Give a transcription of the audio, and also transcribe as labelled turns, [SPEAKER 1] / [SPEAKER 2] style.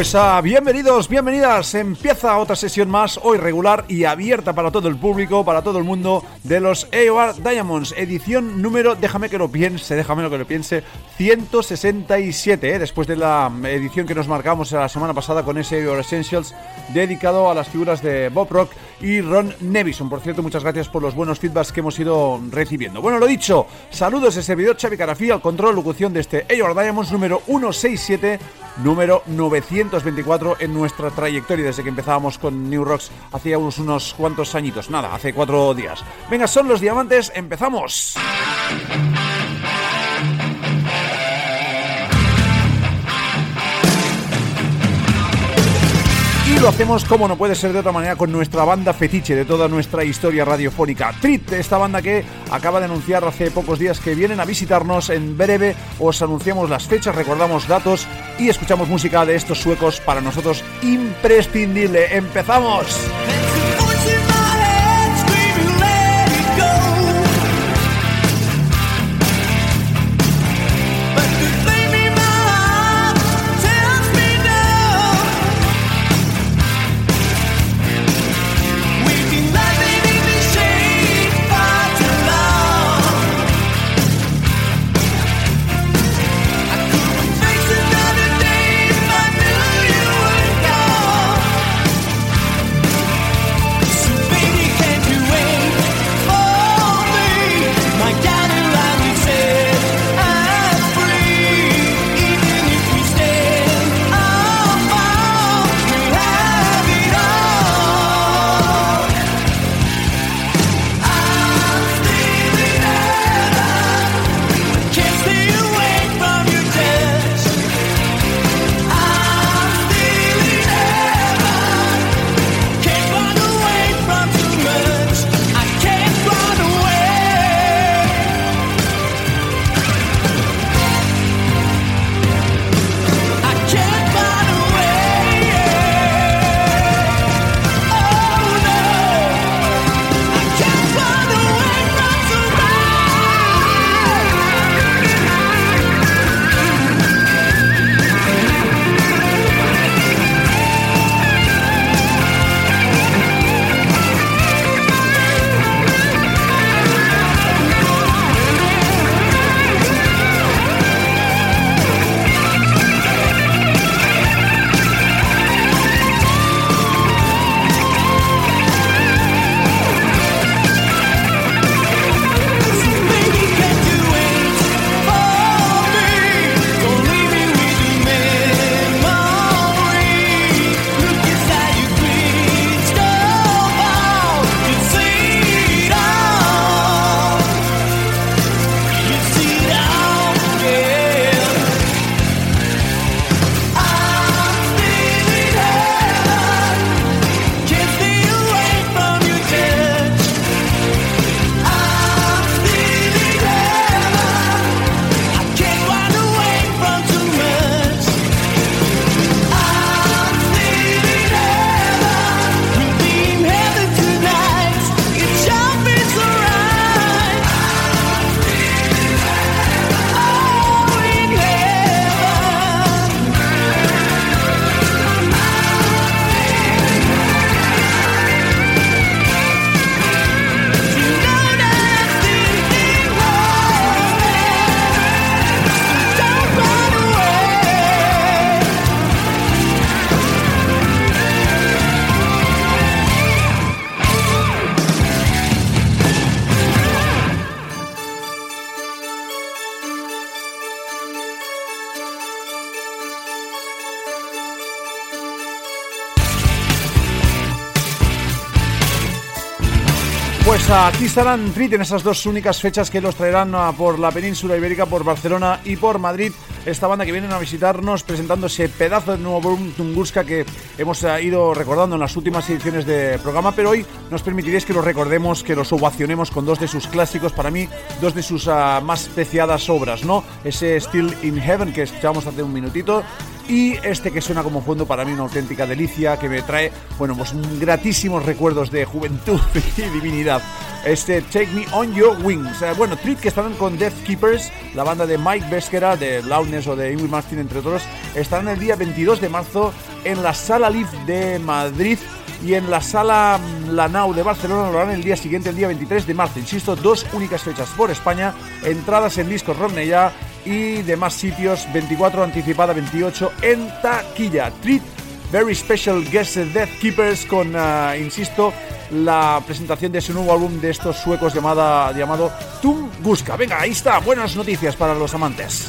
[SPEAKER 1] Pues ah, bienvenidos, bienvenidas. Empieza otra sesión más, hoy regular y abierta para todo el público, para todo el mundo, de los AOR Diamonds, edición número, déjame que lo piense, déjame lo que lo piense, 167, ¿eh? después de la edición que nos marcamos la semana pasada con ese AOR Essentials, dedicado a las figuras de Bob Rock y Ron Nevison. Por cierto, muchas gracias por los buenos feedbacks que hemos ido recibiendo. Bueno, lo dicho, saludos de servidor Xavi Carafí al control locución de este AOR Diamonds número 167 número 924 en nuestra trayectoria desde que empezábamos con New Rocks hacía unos, unos cuantos añitos, nada, hace cuatro días. Venga, son los diamantes, empezamos. Lo hacemos como no puede ser de otra manera con nuestra banda fetiche de toda nuestra historia radiofónica. Trit, esta banda que acaba de anunciar hace pocos días que vienen a visitarnos en breve. Os anunciamos las fechas, recordamos datos y escuchamos música de estos suecos para nosotros imprescindible. ¡Empezamos! Pues aquí estarán Trit en esas dos únicas fechas que los traerán por la península ibérica, por Barcelona y por Madrid. Esta banda que vienen a visitarnos presentando ese pedazo de nuevo álbum Tunguska que hemos ah, ido recordando en las últimas ediciones del programa, pero hoy nos permitiréis que los recordemos, que los ovacionemos con dos de sus clásicos, para mí, dos de sus ah, más preciadas obras, ¿no? Ese Still in Heaven que escuchamos hace un minutito y este que suena como fondo para mí una auténtica delicia que me trae, bueno, pues gratísimos recuerdos de juventud y divinidad. Este Take Me On Your Wings. Eh, bueno, Treat que estarán con Death Keepers, la banda de Mike Beskera, de Loudness o de Ingrid Martin, entre otros, estarán el día 22 de marzo en la Sala Live de Madrid y en la Sala mm, Lanau de Barcelona lo harán el día siguiente, el día 23 de marzo. Insisto, dos únicas fechas por España, entradas en discos Romney y demás sitios, 24 anticipada, 28 en taquilla. Treat Very Special Guest Death Keepers con, uh, insisto, la presentación de su nuevo álbum de estos suecos llamada, llamado Tunguska. Venga, ahí está, buenas noticias para los amantes.